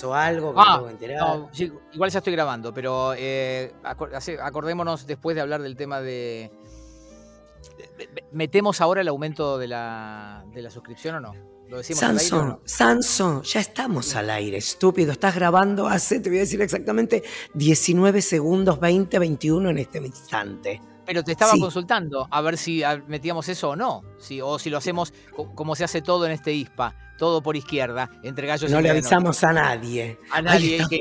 pasó algo que Ah, tengo que enterar. no, sí, igual ya estoy grabando, pero eh, acordémonos después de hablar del tema de... ¿Metemos ahora el aumento de la, de la suscripción o no? ¿Lo decimos al aire o Samson, no? Samson, ya estamos al aire, estúpido. Estás grabando hace, te voy a decir exactamente, 19 segundos, 20, 21 en este instante. Pero te estaba Sí. consultando a ver si ah, metíamos eso o no. Si, o si lo hacemos co- como se hace todo en este ISPA, todo por izquierda, entre gallos y No le avisamos a nadie. A nadie. que-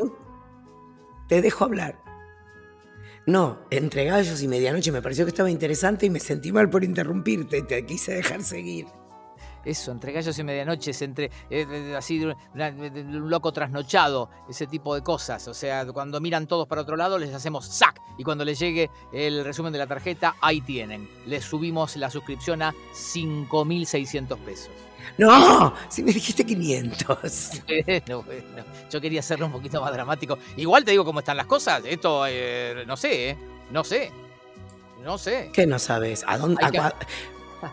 Te dejo hablar. No, entre gallos y medianoche me pareció que estaba interesante y me sentí mal por interrumpirte. Te quise dejar seguir. Eso, entre gallos y medianoches, entre eh, así de, una- un loco trasnochado, ese tipo de cosas. O sea, cuando miran todos para otro lado, les hacemos ¡sac! Y cuando les llegue el resumen de la tarjeta, ahí tienen. Les subimos la suscripción a 5.600 pesos. No, si me dijiste 500. Bueno, bueno, yo quería hacerlo un poquito más dramático. Igual te digo cómo están las cosas. Esto, eh, no sé, ¿eh? No sé. No sé. ¿Qué no sabes? ¿A dónde? A que-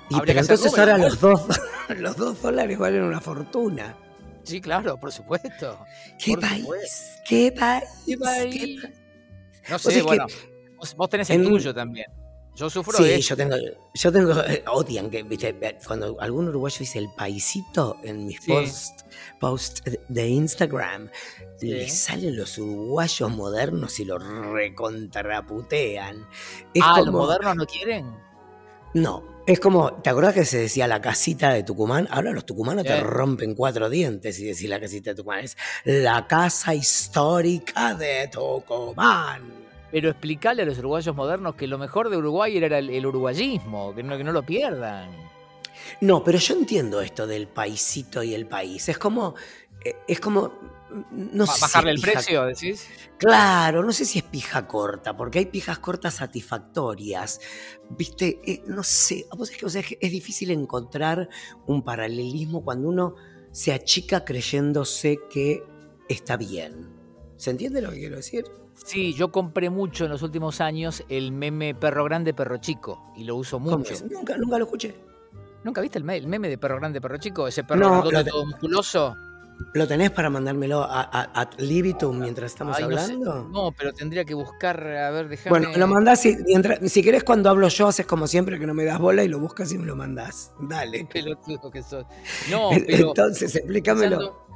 Y Habría pero entonces ahora los dos, los dos dólares valen una fortuna. Sí, claro, por supuesto. ¿Qué Por país? supuesto. ¿Qué país? ¿Qué ¿Qué país? pa- No sé, que bueno. Vos, tenés el en- tuyo también. Yo sufro Sí, de yo tengo, yo tengo, eh, odian que, viste, cuando algún uruguayo dice el paisito en mis Sí. posts post de Instagram, Sí. le salen los uruguayos modernos y lo recontraputean. Es ah, los modernos no quieren. no, es como, ¿te acordás que se decía la casita de Tucumán? Ahora los tucumanos te rompen cuatro dientes y decís la casita de Tucumán. Es la casa histórica de Tucumán. Pero explicarle a los uruguayos modernos que lo mejor de Uruguay era el, el uruguayismo, que no, que no lo pierdan. No, pero yo entiendo esto del paisito y el país. Es como, es como, no sé. Bajarle el pija- precio, decís. Claro, no sé si es pija corta, porque hay pijas cortas satisfactorias. Viste, Eh, no sé, vos sabés que, o sea, es que es difícil encontrar un paralelismo cuando uno se achica creyéndose que está bien. ¿Se entiende lo que quiero decir? Sí, yo compré mucho en los últimos años el meme perro grande, perro chico, y lo uso ¿Cómo mucho. Nunca, nunca lo escuché. ¿Nunca viste el, me- el meme de perro grande, perro chico? Ese perro No, todo musculoso. ¿Lo tenés para mandármelo a, a, ad libitum mientras estamos Ay, no sé. hablando? No, pero tendría que buscar, a ver, déjame... Bueno, lo mandás y mientras, si querés cuando hablo yo haces como siempre que no me das bola y lo buscas y me lo mandás. Dale. pelotudo que sos. No, pero... Entonces, explícamelo. pensando-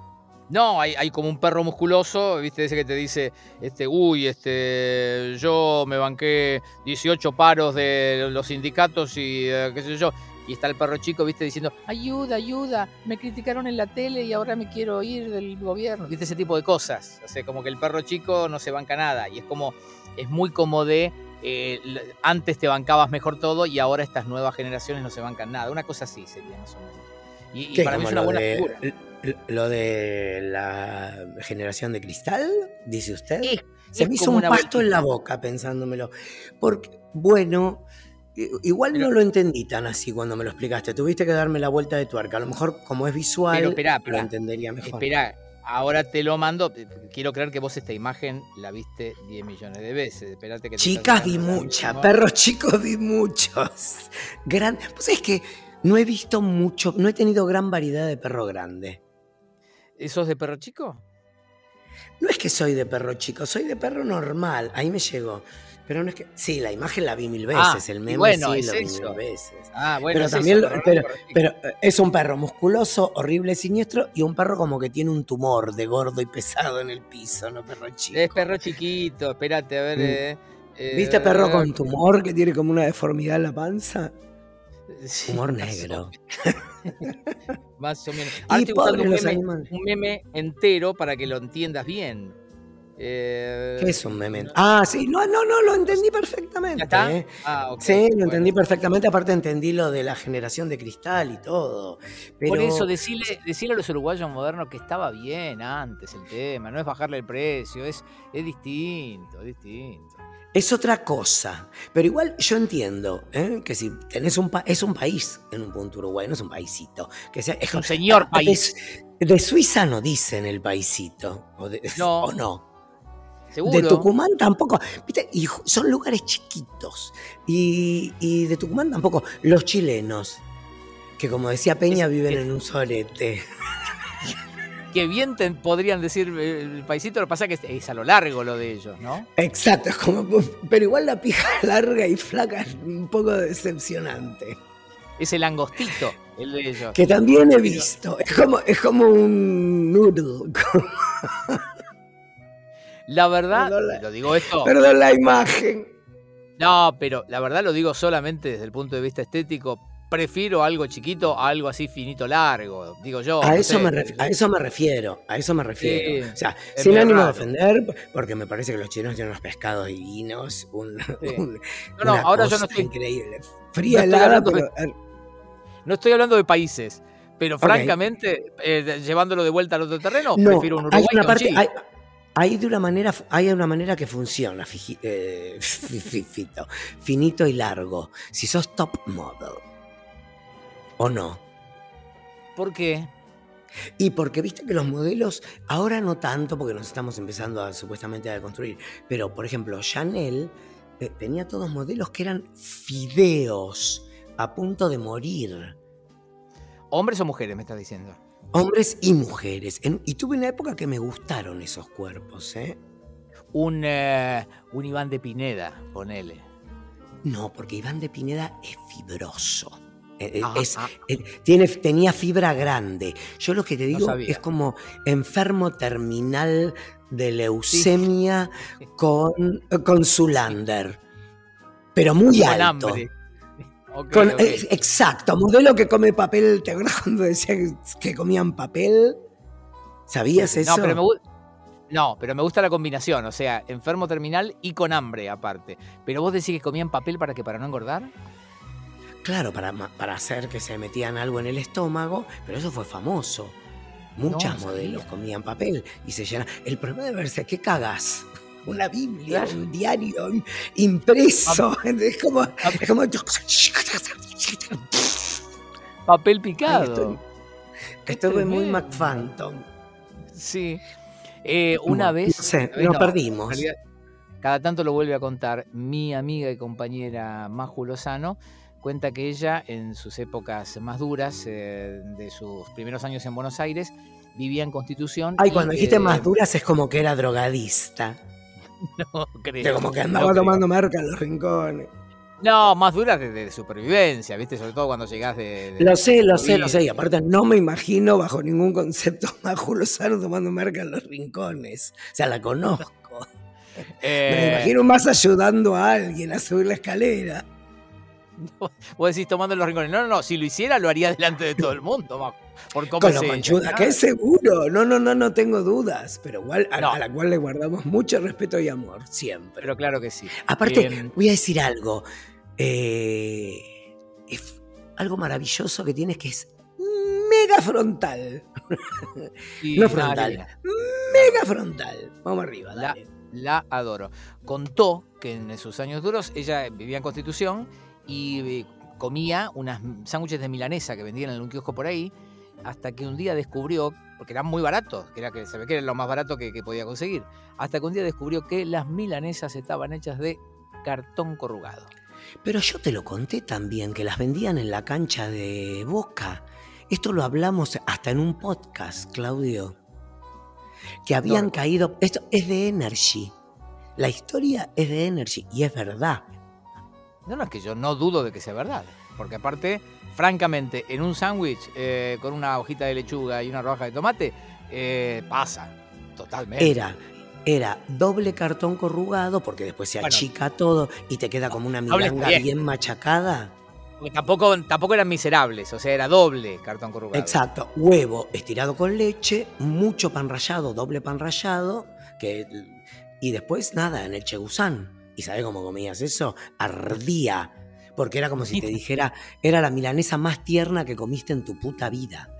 No, hay, hay como un perro musculoso, ¿viste? Ese que te dice, este, uy, este, yo me banqué 18 paros de los sindicatos y eh, qué sé yo. Y está el perro chico, ¿viste? Diciendo, ayuda, ayuda, me criticaron en la tele y ahora me quiero ir del gobierno. ¿Viste? Ese tipo de cosas. O sea, como que el perro chico no se banca nada. Y es como, es muy como de, eh, antes te bancabas mejor todo y ahora estas nuevas generaciones no se bancan nada. Una cosa así sería más o menos. Y, y ¿Qué, para mí es una buena de- figura. Lo de la generación de cristal, dice usted. Se me hizo un pasto en la boca pensándomelo. Porque, bueno, igual Pero- no lo entendí tan así cuando me lo explicaste. Tuviste que darme la vuelta de tuerca. A lo mejor, como es visual, Pero esperá, lo entendería mejor. Espera, ahora te lo mando. Quiero creer que vos esta imagen la viste 10 millones de veces. Espérate que Chicas vi última. perros chicos vi muchos. Gran, pues es que no he visto mucho, no he tenido gran variedad de perro grande. ¿Esos de perro chico? No es que soy de perro chico, soy de perro normal, ahí me llegó. Pero no es que. Sí, la imagen la vi mil veces, Ah, el y meme bueno, sí es lo vi eso. mil veces. Ah, bueno, pero es también, eso, pero, eh, es un perro musculoso, horrible, siniestro y un perro como que tiene un tumor de gordo y pesado en el piso, no perro chico. Es perro chiquito, espérate, a ver. Mm. eh, eh, ¿Viste perro con tumor que tiene como una deformidad en la panza? Sí, o negro. Más o menos. Ahora estoy buscando meme, un meme entero para que lo entiendas bien. Eh, ¿Qué es un meme? Ah, sí, no, no, no, lo entendí perfectamente. ¿Ya está? ¿eh? Ah, Sí, lo bueno. entendí perfectamente, aparte entendí lo de la generación de cristal y todo. Pero, Por eso, decirle, decirle a los uruguayos modernos que estaba bien antes el tema, no es bajarle el precio, es, es distinto, es distinto. Es otra cosa. Pero igual yo entiendo ¿eh? que si tenés un pa- es un país en un punto Uruguay, no es un paisito. Que sea, Es un señor de- país. De, Suiza no dicen el paisito. O, de- No. o no. Seguro. De Tucumán tampoco. ¿Viste? Y son lugares chiquitos. Y, y de Tucumán tampoco. Los chilenos, que como decía Peña, Es- viven es- en un solete. que bien podrían decir eh, el paisito, lo que pasa es que es a lo largo lo de ellos, ¿no? Exacto, como, pero igual la pija larga y flaca es un poco decepcionante. Es el angostito, el de ellos. Que también he visto. Es como, es como un noodle. La verdad, lo digo esto. Perdón la imagen. No, pero la verdad lo digo solamente desde el punto de vista estético. Prefiero algo chiquito a algo así finito largo, digo yo. A, eso, me a eso me refiero, a eso me refiero. o sea, sin ánimo de ofender, porque me parece que los chinos tienen unos pescados divinos, un, no, no, ahora yo no estoy increíble. Fría, helada, pero... No estoy hablando de países, pero francamente, eh, llevándolo de vuelta al otro terreno, prefiero un Uruguay hay una parte, hay de una manera, hay una manera que funciona, eh, finito y largo. Si sos top model. ¿O no? ¿Por qué? Y porque viste que los modelos, ahora no tanto porque nos estamos empezando a supuestamente a construir, pero por ejemplo, Chanel eh, tenía todos modelos que eran fideos a punto de morir. ¿Hombres o mujeres, me estás diciendo? Hombres y mujeres. y tuve una época que me gustaron esos cuerpos, ¿eh? Un, eh, un Iván de Pineda, ponele. No, porque Iván de Pineda es fibroso. Eh, eh, ah. tiene, tenía fibra grande. Yo lo que te digo es como enfermo terminal de leucemia con, con Zulander. Pero muy alto exacto, modelo que come papel. ¿Te acuerdas cuando decía que comían papel? ¿Sabías eso? No, pero me, no, pero me gusta la combinación, o sea, enfermo terminal y con hambre aparte. Pero vos decís que comían papel para que para no engordar. Claro, para, para hacer que se metían algo en el estómago, pero eso fue famoso. Muchas modelos comían papel y se llenan. El problema de verse, ¿qué cagas? Una Biblia, un diario impreso. Es como, Papel picado. Estuve muy McPhantom. Sí. Eh, una vez. No sé, nos perdimos. Cada tanto lo vuelve a contar mi amiga y compañera Maju Lozano. Cuenta que ella, en sus épocas más duras, eh, de sus primeros años en Buenos Aires, vivía en Constitución. Ay, cuando dijiste más duras es como que era drogadista. no creo. Que como que andaba tomando marca en los rincones. No, más duras de, supervivencia, ¿viste? Sobre todo cuando llegás de. lo sé, lo sé, lo sé. Y aparte, no me imagino bajo ningún concepto a Julio tomando marca en los rincones. O sea, la conozco. me eh, imagino más ayudando a alguien a subir la escalera. Vos decís tomando los rincones. No, no, no. Si lo hiciera, lo haría delante de todo el mundo. Por cómo Con lo que es seguro. No, no, no, no tengo dudas. Pero igual a, la cual le guardamos mucho respeto y amor, siempre. Pero claro que sí. Aparte, em, voy a decir algo. Eh, es algo maravilloso que tienes que es mega frontal. no frontal. Mega frontal. Vamos arriba, dale. La, la adoro. Contó que en sus años duros ella vivía en Constitución y eh, comía unas sándwiches de milanesa que vendían en un kiosco por ahí hasta que un día descubrió, porque eran muy baratos, que era que se ve que era lo más barato que, podía conseguir, hasta que un día descubrió que las milanesas estaban hechas de cartón corrugado. Pero yo te lo conté también, que las vendían en la cancha de Boca. Esto lo hablamos hasta en un podcast, Claudio. Que habían caído. Esto es de Energy. La historia es de Energy y es verdad. No, no, es que yo no dudo de que sea verdad. Porque aparte francamente, en un sándwich eh, con una hojita de lechuga y una roja de tomate, eh, pasa totalmente. Era, era doble cartón corrugado, porque después se achica todo y te queda como una milanga bien. machacada. tampoco, tampoco eran miserables, o sea, era doble cartón corrugado. Exacto, huevo estirado con leche, mucho pan rallado, doble pan rallado, que, y después nada, en el chegusán. ¿Y sabes cómo comías eso? Ardía porque era como si te dijera, era la milanesa más tierna que comiste en tu puta vida.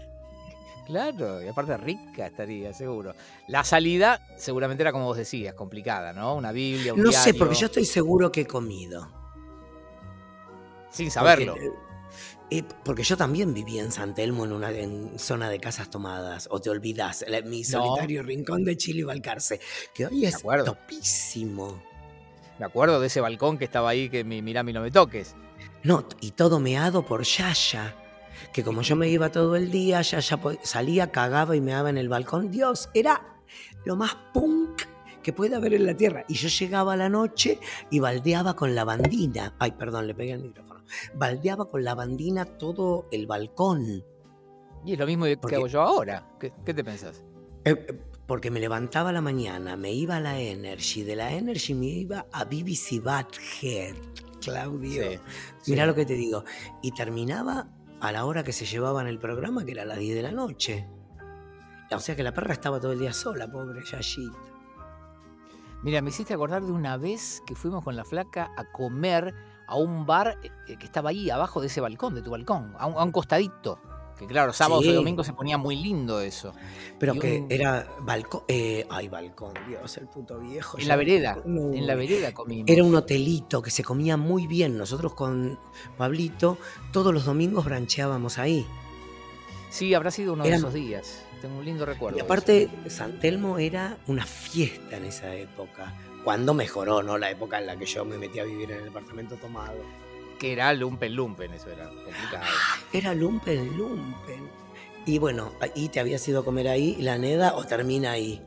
Claro, y aparte rica estaría, seguro. La salida seguramente era como vos decías, complicada, ¿no? Una Biblia, un No sé, porque yo estoy seguro que he comido. Sin saberlo. Eh, porque, yo también vivía en San Telmo, en una zona de casas tomadas, o te olvidás, mi solitario rincón de Chile y Balcarce, que hoy es topísimo. Me acuerdo de ese balcón que estaba ahí, que mirá, mi no me toques. No, y todo meado por Yaya. que como yo me iba todo el día, ya, ya po- salía, cagaba y me daba en el balcón. Dios, era lo más punk que puede haber en la tierra. Y yo llegaba a la noche y baldeaba con la bandina. Ay, perdón, le pegué el micrófono. Baldeaba con la bandina todo el balcón. Y es lo mismo que Porque- hago yo ahora. ¿Qué, qué te pensás? Eh, eh, porque me levantaba a la mañana, me iba a la Energy, de la Energy me iba a BBC Badhead, Claudio. Sí, Mirá sí. lo que te digo. Y terminaba a la hora que se llevaban el programa, que era a las 10 de la noche. O sea que la perra estaba todo el día sola, pobre Yayita. Mira, me hiciste acordar de una vez que fuimos con la flaca a comer a un bar eh, que estaba ahí abajo de ese balcón, de tu balcón, a un, a un costadito. Que claro, sábados Sí. y domingos se ponía muy lindo eso. Pero Y que un- era balcón. eh, ay, balcón, Dios, el puto viejo. En ya- la vereda, No. en la vereda comimos. Era un hotelito que se comía muy bien. Nosotros con Pablito todos los domingos brancheábamos ahí. Sí, habrá sido uno de esos días. Tengo un lindo recuerdo. Y aparte, San Telmo era una fiesta en esa época. Cuando mejoró, ¿no? La época en la que yo me metí a vivir en el departamento tomado. Que era lumpen lumpen, eso era complicado. Era Lumpen Lumpen. Y bueno, ¿y te habías ido a comer ahí la neda o termina ahí?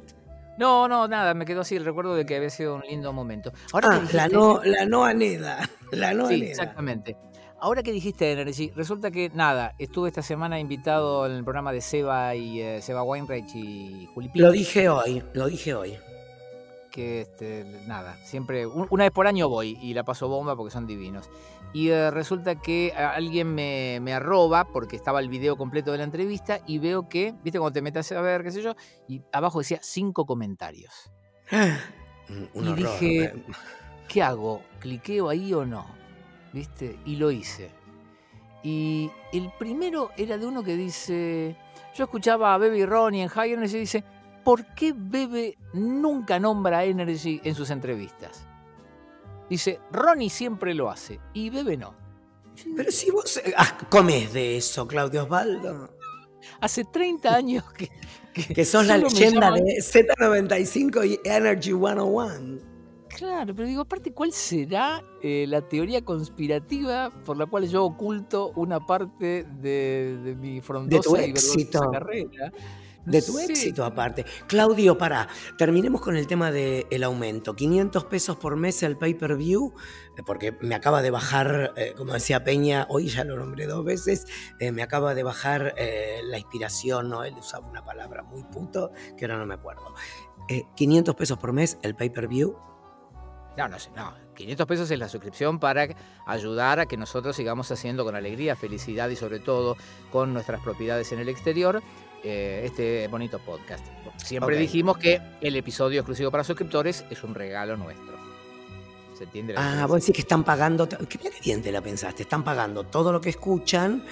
No, no, nada, me quedó así el recuerdo de que había sido un lindo momento. Ahora Ah, la no, la no aneda. La no Sí, aneda. exactamente. Ahora que dijiste Energy, resulta que nada, estuve esta semana invitado en el programa de Seba y eh, Seba Weinreich y Juli Pic, Lo dije hoy, lo dije hoy. que este, nada, siempre, un- una vez por año voy y la paso bomba porque son divinos. Y eh, resulta que a- alguien me, me arroba porque estaba el video completo de la entrevista y veo que, viste, cuando te metes a ver, qué sé yo, y abajo decía cinco comentarios. Un, Y horror. dije. ¿qué hago? ¿Cliqueo ahí o no? ¿Viste? Y lo hice. Y el primero era de uno que dice, yo escuchaba a Bebe Ronnie en High Energy y dice, ¿por qué Bebe nunca nombra a Energy en sus entrevistas? Dice, Ronnie siempre lo hace y Bebe no. Pero si vos eh, ah, comes de eso, Claudio Osvaldo. Hace 30 años que... Que sos la leyenda de Z95 y Energy 101. Claro, pero digo, aparte, ¿cuál será eh, la teoría conspirativa por la cual yo oculto una parte de, de mi frondosa y vergonzosa éxito. carrera? De tu éxito aparte. Claudio, para, terminemos con el tema del aumento. 500 pesos por mes el pay-per-view, eh, porque me acaba de bajar, eh, como decía Peña, hoy ya lo nombré dos veces, eh, me acaba de bajar eh, la inspiración, ¿no? Él usaba una palabra muy puto, que ahora no me acuerdo. Eh, 500 pesos por mes el pay-per-view. No, no sé, no. 500 pesos es la suscripción para ayudar a que nosotros sigamos haciendo con alegría, felicidad y sobre todo con nuestras propiedades en el exterior eh, este bonito podcast. Siempre dijimos que el episodio exclusivo para suscriptores es un regalo nuestro. ¿Se entiende? la Ah, vos decís que están pagando, qué bien te la pensaste, están pagando todo lo que escuchan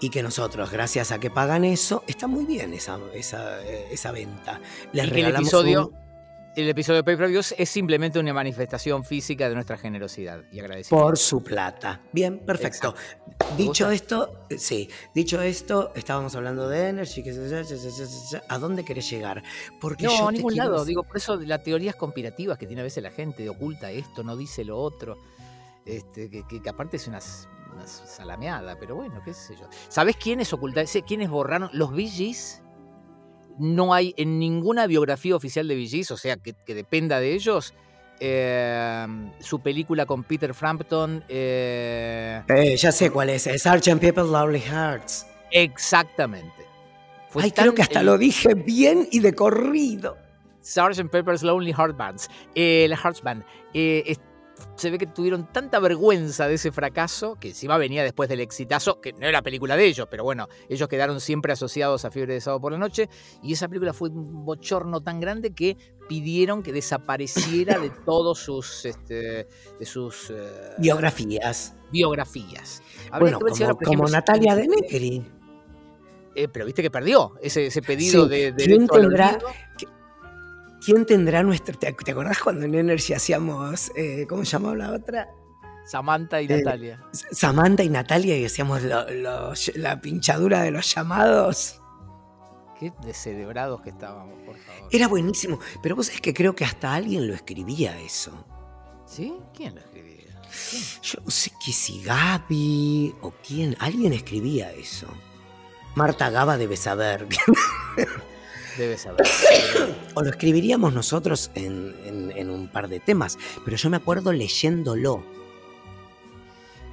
y que nosotros, gracias a que pagan eso, está muy bien esa, esa, eh, esa venta. Les Y que el episodio, un- el episodio de Pay Per Views es simplemente una manifestación física de nuestra generosidad y agradecimiento. por su plata. Bien, perfecto. Dicho esto, eh, sí, dicho esto, estábamos hablando de Energy, que ¿a dónde querés llegar? Porque No, yo a ningún lado. decir- Digo, por eso las teorías conspirativas que tiene a veces la gente, de oculta esto, no dice lo otro. Este, que, que- que aparte es una, salameada, pero bueno, qué sé yo. ¿Sabés quiénes ocultaron? ¿Quiénes borraron? Los Gees. No hay en ninguna biografía oficial de Gees, o sea, que, que dependa de ellos. eh, su película con Peter Frampton. eh, Eh, ya sé cuál es, es Sgt. Pepper's Lovely Hearts. exactamente. Fue Ay, tan creo que hasta lo dije bien y de corrido. Sgt. Pepper's Lonely Heart Bands. Eh, la Hearts Band. Eh, es- se ve que tuvieron tanta vergüenza de ese fracaso, que encima venía después del exitazo, que no era película de ellos, pero bueno, ellos quedaron siempre asociados a Fiebre de Sábado por la Noche, y esa película fue un bochorno tan grande que pidieron que desapareciera de todos sus, este, de sus eh, Biografías. biografías. Habría Bueno, como, ahora, por como ejemplo, Natalia de Negri. eh, pero viste que perdió ese, ese pedido Sí, de, de ¿quién derecho al tendrá- olvido. ¿Quién tendrá nuestra... ¿Te, te acordás cuando en Energy hacíamos, eh, ¿cómo se llamaba la otra? Samantha y Eh, Natalia. Samantha y Natalia y hacíamos lo- lo- la pinchadura de los llamados. Qué descerebrados que estábamos, por favor. Era buenísimo, pero vos sabés que creo que hasta alguien lo escribía eso. ¿Sí? ¿Quién lo escribía? ¿Quién? Yo no sé sé si Gaby o quién, alguien escribía eso. Marta Gaba debe saber. Debe saber. o lo escribiríamos nosotros en, en un par de temas, pero yo me acuerdo leyéndolo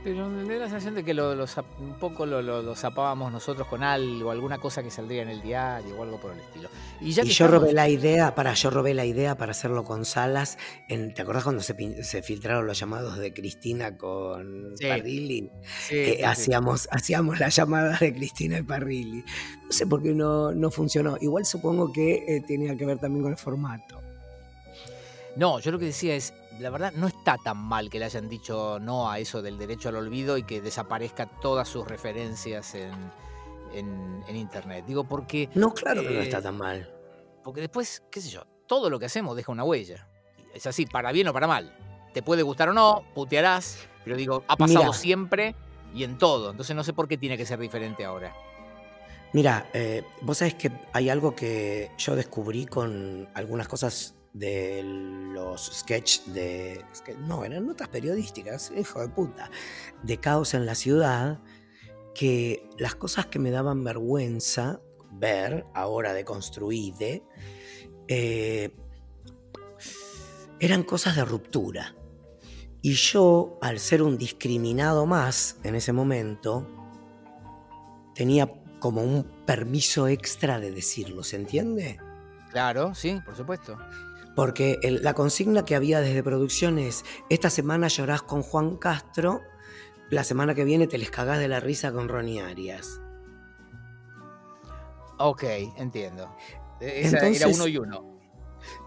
pero me da la sensación de que lo, un poco lo, lo, zapábamos nosotros con algo, alguna cosa que saldría en el diario o algo por el estilo. Y, yo robé la idea, para, yo robé la idea para hacerlo con Salas. En, ¿Te acordás cuando se, se, filtraron los llamados de Cristina con Parrilli? Sí, hacíamos, hacíamos las llamadas de Cristina y Parrilli. No sé por qué no, no funcionó. Igual supongo que eh, tenía que ver también con el formato. No, yo lo que decía es, la verdad no está tan mal que le hayan dicho no a eso del derecho al olvido y que desaparezca todas sus referencias en, internet. Digo, porque... No, claro que no está eh, tan mal. Porque después, qué sé yo, todo lo que hacemos deja una huella. Es así, para bien o para mal. Te puede gustar o no, putearás, pero digo, ha pasado siempre y en todo. Entonces no sé por qué tiene que ser diferente ahora. Mira, eh, vos sabés que hay algo que yo descubrí con algunas cosas de los sketches de. No, eran notas periodísticas, hijo de puta. De caos en la ciudad, que las cosas que me daban vergüenza ver, ahora de construir, eh, eran cosas de ruptura. Y yo, al ser un discriminado más en ese momento, tenía como un permiso extra de decirlo, ¿se entiende? Claro, sí, por supuesto. Porque la consigna que había desde producción es, esta semana llorás con Juan Castro, la semana que viene te les cagás de la risa con Ronnie Arias. Ok, entiendo. E-, era uno y uno.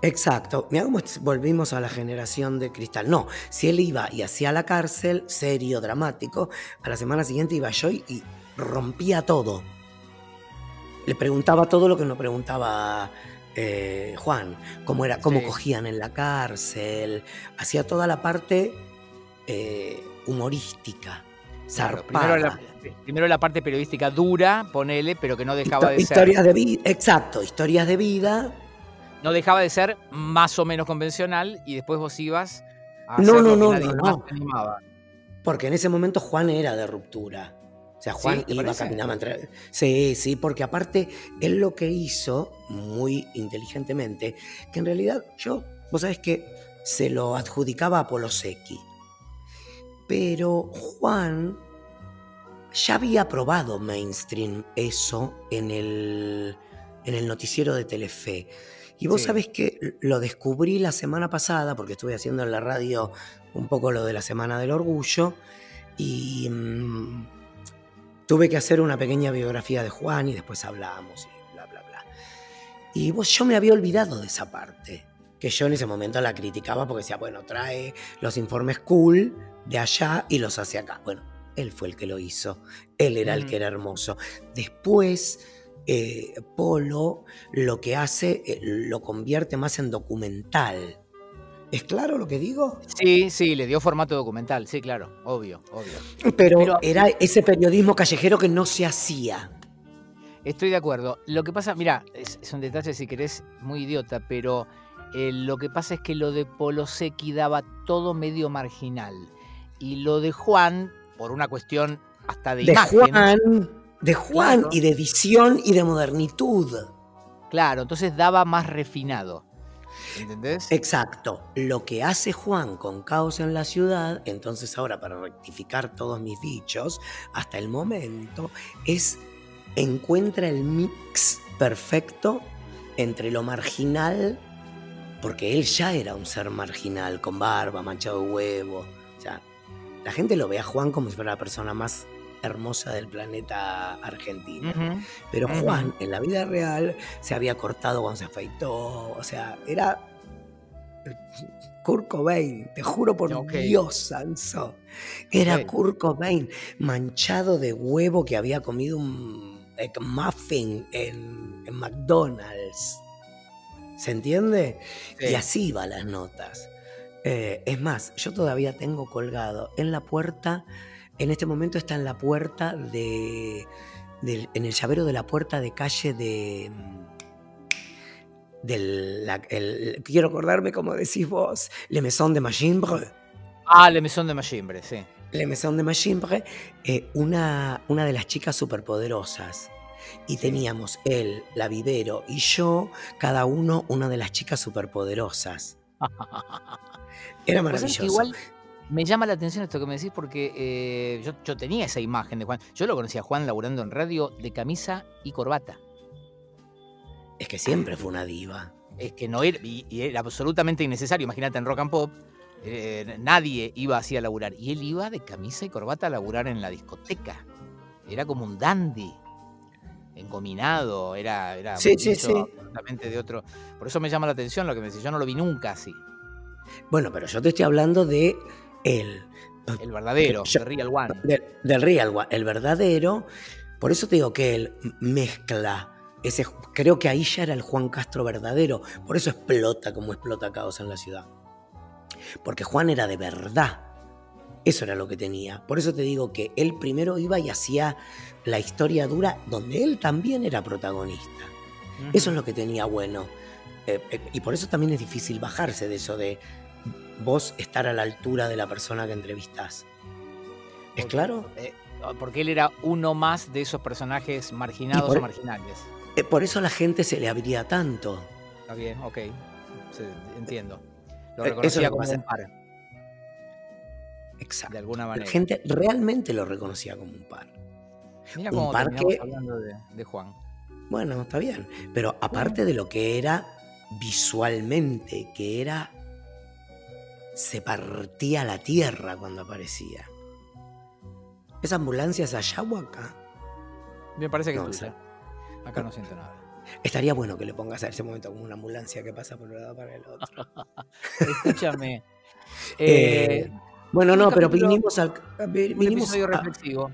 Exacto. Mira cómo volvimos a la generación de cristal. No, si él iba y hacía la cárcel, serio, dramático, a la semana siguiente iba yo y, rompía todo. Le preguntaba todo lo que no preguntaba eh, Juan, cómo era, cómo cogían en la cárcel, hacía toda la parte eh, humorística. primero, la, parte periodística dura, ponele, pero que no dejaba de ser. De vida, exacto, historias de vida. No dejaba de ser más o menos convencional y después vos ibas a no, no, no, no, no. Porque en ese momento Juan era de ruptura. O sea, Juan iba caminando entre. Sí, sí, porque aparte, él lo que hizo, muy inteligentemente, que en realidad yo, vos sabés que se lo adjudicaba a Polosecchi. Pero Juan ya había probado mainstream eso en el, en el noticiero de Telefe. Y vos sabés que lo descubrí la semana pasada, porque estuve haciendo en la radio un poco lo de la Semana del Orgullo, y. Mm, tuve que hacer una pequeña biografía de Juan y después hablamos y bla, bla, bla. Y vos, yo me había olvidado de esa parte, que yo en ese momento la criticaba porque decía, bueno, trae los informes cool de allá y los hace acá. Bueno, él fue el que lo hizo, él era el que era hermoso. Después... Eh, Polo lo que hace eh, lo convierte más en documental. ¿Es claro lo que digo? Sí, sí, le dio formato documental, sí, claro, obvio, obvio. Pero, era ese periodismo callejero que no se hacía. Estoy de acuerdo. Lo que pasa, mira, es, un detalle si querés muy idiota, pero eh, lo que pasa es que lo de Polosecchi daba todo medio marginal. Y lo de Juan, por una cuestión hasta de, de imagen. Juan, de Juan y de edición y de modernitud. Claro, entonces daba más refinado. ¿Entendés? Exacto. Lo que hace Juan con Caos en la Ciudad, entonces ahora para rectificar todos mis dichos, hasta el momento, es encuentra el mix perfecto entre lo marginal, porque él ya era un ser marginal, con barba, manchado de huevo. O sea, la gente lo ve a Juan como si fuera la persona más hermosa del planeta argentino. Pero Juan, en la vida real, se había cortado cuando se afeitó. O sea, era. Kurt Cobain, te juro por Dios, Sanso. Era Kurt Cobain, manchado de huevo que había comido un muffin en, en McDonald's. ¿Se entiende? Y así iban las notas. Eh, es más, yo todavía tengo colgado en la puerta en este momento está en la puerta de, en el llavero de la puerta de calle de del quiero acordarme como decís vos, Le Maison de Magimbre. Ah, Le Maison de Magimbre, sí. Le Maison de Machimbre, eh, una, una de las chicas superpoderosas. Y teníamos él, la vivero y yo, cada uno una de las chicas superpoderosas. Era maravilloso. igual me llama la atención esto que me decís porque eh, yo, yo, tenía esa imagen de Juan. Yo lo conocía a Juan laburando en radio de camisa y corbata. Es que siempre fue una diva. Es que no era, y, era absolutamente innecesario. Imagínate en rock and pop, eh, nadie iba así a laburar. Y él iba de camisa y corbata a laburar en la discoteca. Era como un dandy engominado, era, era sí, sí, sí. de otro. Por eso me llama la atención lo que me decís, yo no lo vi nunca así. Bueno, pero yo te estoy hablando de él. El verdadero, del Real One. del Real One, el verdadero. Por eso te digo que él mezcla. Ese, creo que ahí ya era el Juan Castro verdadero. Por eso explota como explota Caos en la ciudad. Porque Juan era de verdad. Eso era lo que tenía. Por eso te digo que él primero iba y hacía la historia dura donde él también era protagonista. Eso es lo que tenía bueno. Eh, eh, y por eso también es difícil bajarse de eso de vos estar a la altura de la persona que entrevistás. ¿Es claro? Eh, porque él era uno más de esos personajes marginados o e marginales. por eso la gente se le abría tanto. Está bien, ok. entiendo. Lo reconocía como un par. Exacto. De alguna manera. La gente realmente lo reconocía como un par. Mira cómo un hablando de, Juan. Bueno, está bien. Pero aparte de lo que era visualmente, que era. Se partía la tierra cuando aparecía. ¿Esa ambulancia es allá o acá? Me parece que no, es Acá no siento nada. Estaría bueno que le pongas a ese momento como una ambulancia que pasa por un lado para el otro. Escúchame. Eh, eh, bueno, no, pero vinimos al. Vinimos un reflexivo.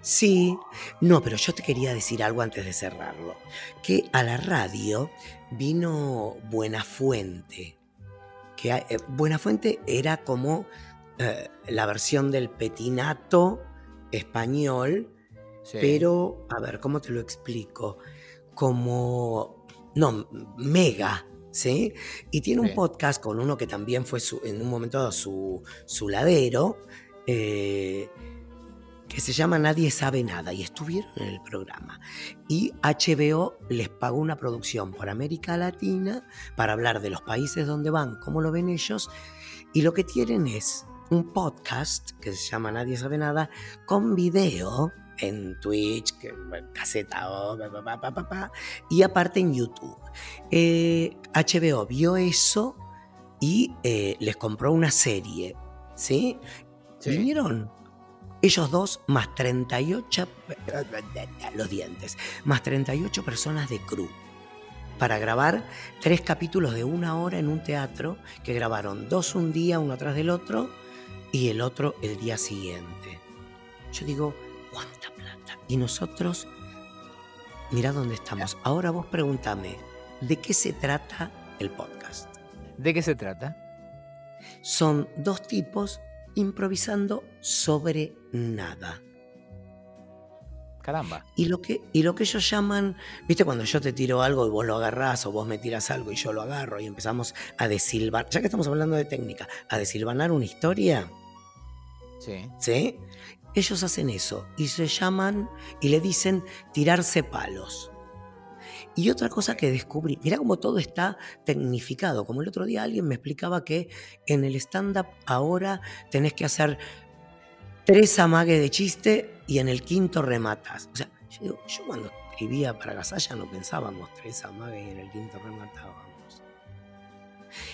Sí, no, pero yo te quería decir algo antes de cerrarlo. Que a la radio vino Buenafuente. Que eh, Buenafuente era como eh, la versión del petinato español, pero, a ver, ¿cómo te lo explico? Como, no, mega, ¿sí? Y tiene un podcast con uno que también fue en un momento dado su, su ladero. Eh, que se llama Nadie sabe nada y estuvieron en el programa. Y HBO les pagó una producción por América Latina para hablar de los países donde van, cómo lo ven ellos. Y lo que tienen es un podcast que se llama Nadie sabe nada con video en Twitch, que, caseta y aparte en YouTube. HBO eh, vio eso y eh, les compró una serie, ¿sí? ¿sí? Vinieron ellos dos más 38, los dientes, más 38 personas de crew para grabar tres capítulos de una hora en un teatro que grabaron dos un día uno tras del otro y el otro el día siguiente. Yo digo, ¿cuánta plata? Y nosotros, mira dónde estamos. Ahora vos pregúntame, ¿de qué se trata el podcast? ¿De qué se trata? Son dos tipos improvisando sobre nada. Caramba. Y lo, que, y lo que ellos llaman, viste, cuando yo te tiro algo y vos lo agarrás o vos me tiras algo y yo lo agarro y empezamos a desilvanar, ya que estamos hablando de técnica, a desilvanar una historia. Sí. ¿Sí? Ellos hacen eso y se llaman y le dicen tirarse palos. Y otra cosa que descubrí, mira cómo todo está tecnificado. Como el otro día alguien me explicaba que en el stand-up ahora tenés que hacer tres amagues de chiste y en el quinto rematas. O sea, yo, cuando escribía para Gasalla no pensábamos tres amagues y en el quinto rematábamos.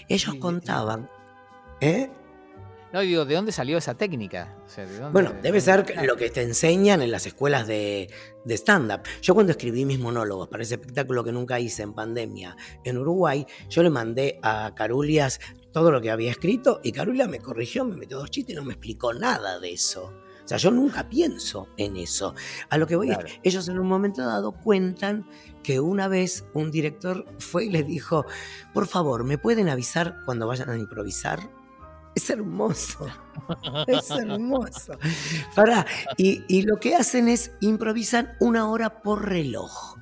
Ellos contaban, ¿eh? No, digo, ¿de dónde salió esa técnica? bueno, debe ser lo que te enseñan en las escuelas de, de stand-up. Yo cuando escribí mis monólogos para ese espectáculo que nunca hice en pandemia en Uruguay, yo le mandé a Carulias todo lo que había escrito y Carulia me corrigió, me metió dos chistes y no me explicó nada de eso. O sea, yo nunca pienso en eso. A lo que voy es, ellos en un momento dado cuentan que una vez un director fue y les dijo, por favor, ¿me pueden avisar cuando vayan a improvisar? Es hermoso. Es hermoso. y, lo que hacen es improvisan una hora por reloj.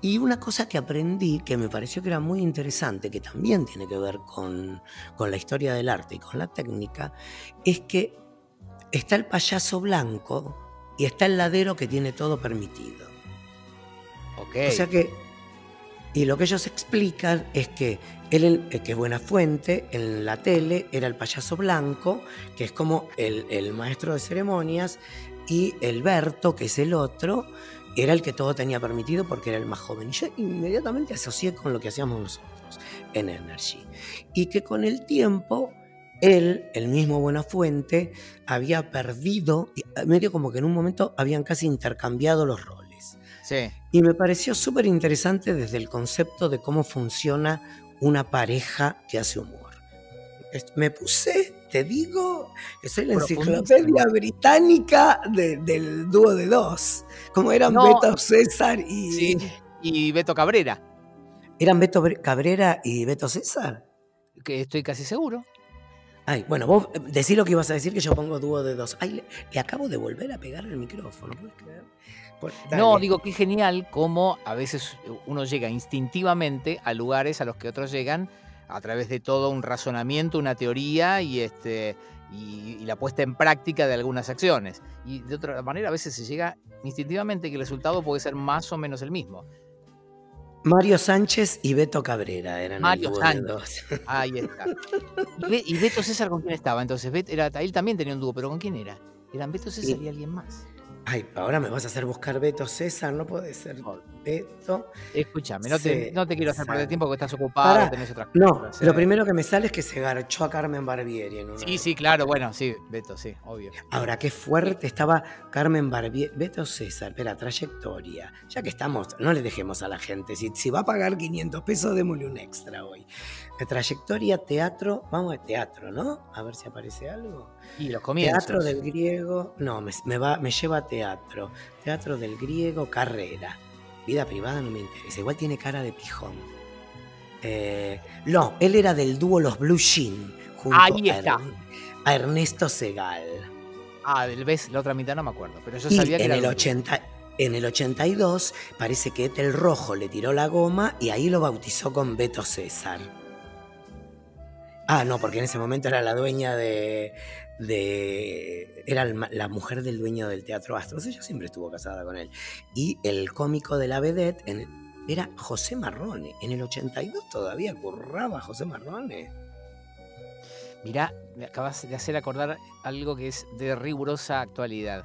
Y una cosa que aprendí que me pareció que era muy interesante, que también tiene que ver con, con la historia del arte y con la técnica, es que está el payaso blanco y está el ladero que tiene todo permitido. Ok. O sea que, y lo que ellos explican es que él, eh, que Buena Fuente en la tele era el payaso blanco, que es como el, el maestro de ceremonias, y el Berto, que es el otro, era el que todo tenía permitido porque era el más joven. Y yo inmediatamente asocié con lo que hacíamos nosotros en Energy. Y que con el tiempo él, el mismo Buenafuente, había perdido, medio como que en un momento habían casi intercambiado los roles. Sí. Y me pareció súper interesante desde el concepto de cómo funciona una pareja que hace humor. Me puse, te digo, que soy la enciclopedia británica de- del dúo de dos. Como eran No. Beto César y. Sí. Y Beto Cabrera, ¿Eran Beto Bre- Cabrera y Beto César? que estoy casi seguro. Ay, bueno, vos eh, decí lo que ibas a decir que yo pongo dúo de dos. Ay, le, le acabo de volver a pegar el micrófono, ¿puedes creer? No, digo que genial cómo a veces uno llega instintivamente a lugares a los que otros llegan a través de todo un razonamiento, una teoría y este y, y la puesta en práctica de algunas acciones. Y de otra manera a veces se llega instintivamente que el resultado puede ser más o menos el mismo. Mario Sánchez y Beto Cabrera eran Mario el Sánchez. de dos. Ahí está. Y, Be- y Beto César con quién estaba. Entonces, Bet- era, él también tenía un dúo, pero ¿con quién era? Eran Beto César y alguien más. Ay, ahora me vas a hacer buscar Beto César, no puede ser Por- Beto. Escúchame, no te, no quiero hacer perder tiempo porque estás ocupado, Pará, tenés otras No, cosas. lo eh. primero que me sale es que se garchó a Carmen Barbieri en una. Sí, sí, claro, bueno, sí, Beto, sí, obvio. Ahora, qué fuerte estaba Carmen Barbieri. Beto César, espera, trayectoria. Ya que estamos, no le dejemos a la gente. Si, si va a pagar 500 pesos, démosle un extra hoy. De trayectoria, teatro, vamos a teatro, ¿no? A ver si aparece algo. Y los comienzos. Teatro del griego, no, me, me va, me lleva a teatro. Teatro del griego, carrera. Vida privada no me interesa. Igual tiene cara de pijón. Eh, no, él era del dúo Los Blue Jean. Junto Ahí a está. Ern- A Ernesto Segal. Ah, del ves la otra mitad no me acuerdo, pero yo Y sabía que en era el, del 80, en el 82 parece que Ethel Rojo le tiró la goma y ahí lo bautizó con Beto César. Ah, no, porque en ese momento era la dueña de. De era la mujer del dueño del Teatro Astros. Ella siempre estuvo casada con él. Y el cómico de la vedette era José Marrone. En el 82 todavía curraba José Marrone. Mirá, me acabas de hacer acordar algo que es de rigurosa actualidad.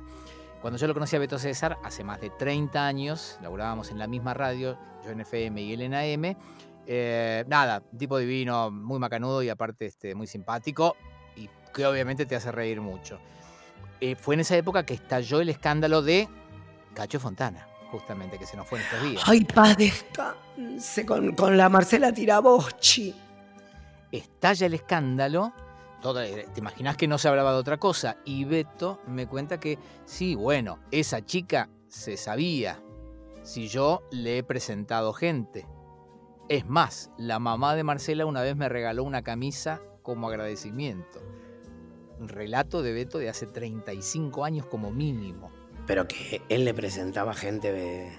Cuando yo lo conocí a Beto César, hace más de 30 años, laburábamos en la misma radio, yo en FM y él en AM. eh, nada, tipo divino, muy macanudo y aparte este, muy simpático que obviamente te hace reír mucho. Eh, fue en esa época que estalló el escándalo de Cacho Fontana, justamente, que se nos fue en estos días. Ay, paz descanse con, con la Marcela Tiraboschi. estalla el escándalo, toda- te imaginas que no se hablaba de otra cosa, y Beto me cuenta que sí, bueno, esa chica se sabía si yo le he presentado gente. Es más, la mamá de Marcela una vez me regaló una camisa como agradecimiento. Relato de Beto de hace 35 años como mínimo. Pero que él le presentaba gente de,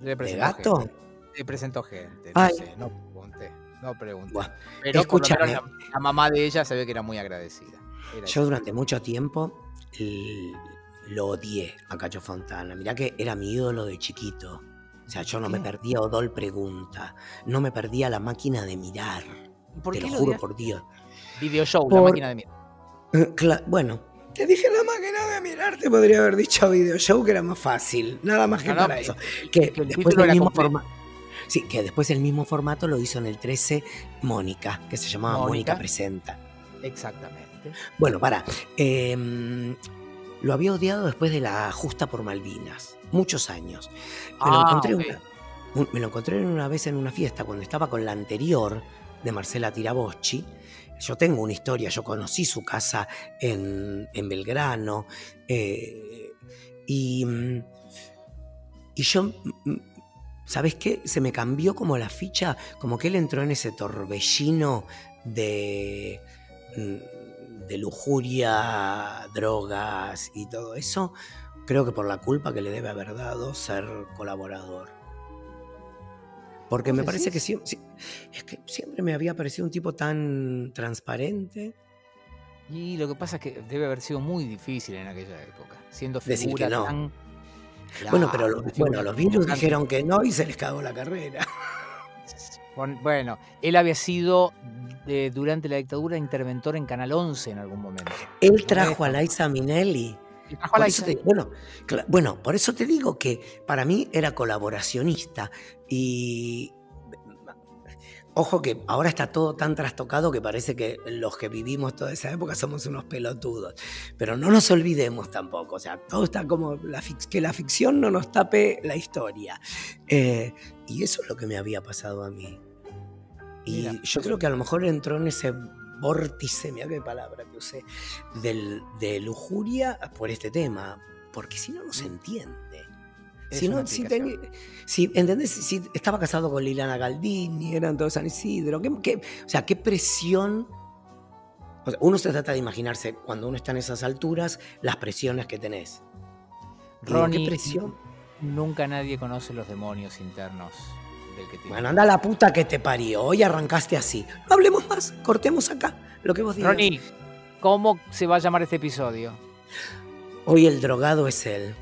Le de gato. gente. Le presentó gente, no Ay. sé, no pregunté, no pregunté. Buah, Pero escúchame. la, la mamá de ella se ve que era muy agradecida. Era Yo durante mucho tiempo lo odié a Cacho Fontana. Mirá que era mi ídolo de chiquito. O sea, yo no me perdía Odol Pregunta. No me perdía la máquina de mirar. ¿Y ¿Por te qué lo lo juro por Dios. Video show, la máquina de mirar. Cla- bueno, te dije la máquina de mirar, te podría haber dicho video show que era más fácil. Nada más que No, no, para pero- eso. Que que después título el era mismo formato. Sí, que después el mismo formato lo hizo en el 13 Mónica, que se llamaba Mónica, Mónica. Presenta. Exactamente. Bueno, para. lo había odiado después de la justa por Malvinas. Muchos años. Me, lo Ah, encontré una, un- me lo encontré una vez en una fiesta cuando estaba con la anterior de Marcela Tiraboschi. Yo tengo una historia, yo conocí su casa en, en Belgrano. eh, y, mm, y yo, mm, ¿sabes qué? Se me cambió como la ficha, como que él entró en ese torbellino de, mm, de lujuria, drogas y todo eso. Creo que por la culpa que le debe haber dado ser colaborador. Porque me parece que siempre, es que siempre me había parecido un tipo tan transparente. Y lo que pasa es que debe haber sido muy difícil en aquella época, siendo figura tan... bueno, pero bueno, los virus dijeron que no y se les cagó la carrera. Bueno, él había sido durante la dictadura interventor en Canal 11 en algún momento. Él trajo a Liza Minelli. Bueno, bueno, por eso te digo que para mí era colaboracionista y Ojo que ahora está todo tan trastocado que parece que los que vivimos toda esa época somos unos pelotudos. Pero no nos olvidemos tampoco, o sea, todo está como la que la ficción no nos tape la historia. Eh, y eso es lo que me había pasado a mí. Y yo creo que a lo mejor entró en ese vórtice, mira qué palabra que usé, de lujuria por este tema, porque si no, no se mm. entiende. si no, si, si, ¿entendés? Si estaba casado con Liliana Galdini, eran todos San Isidro, ¿qué, o sea, qué presión. uno se trata de imaginarse cuando uno está en esas alturas las presiones que tenés. Ronnie, ¿qué presión? Nunca nadie conoce los demonios internos bueno, anda la puta que te parió. Hoy arrancaste así. No hablemos más, cortemos acá lo que vos digas. Ronnie, ¿cómo se va a llamar este episodio? Hoy el drogado es él.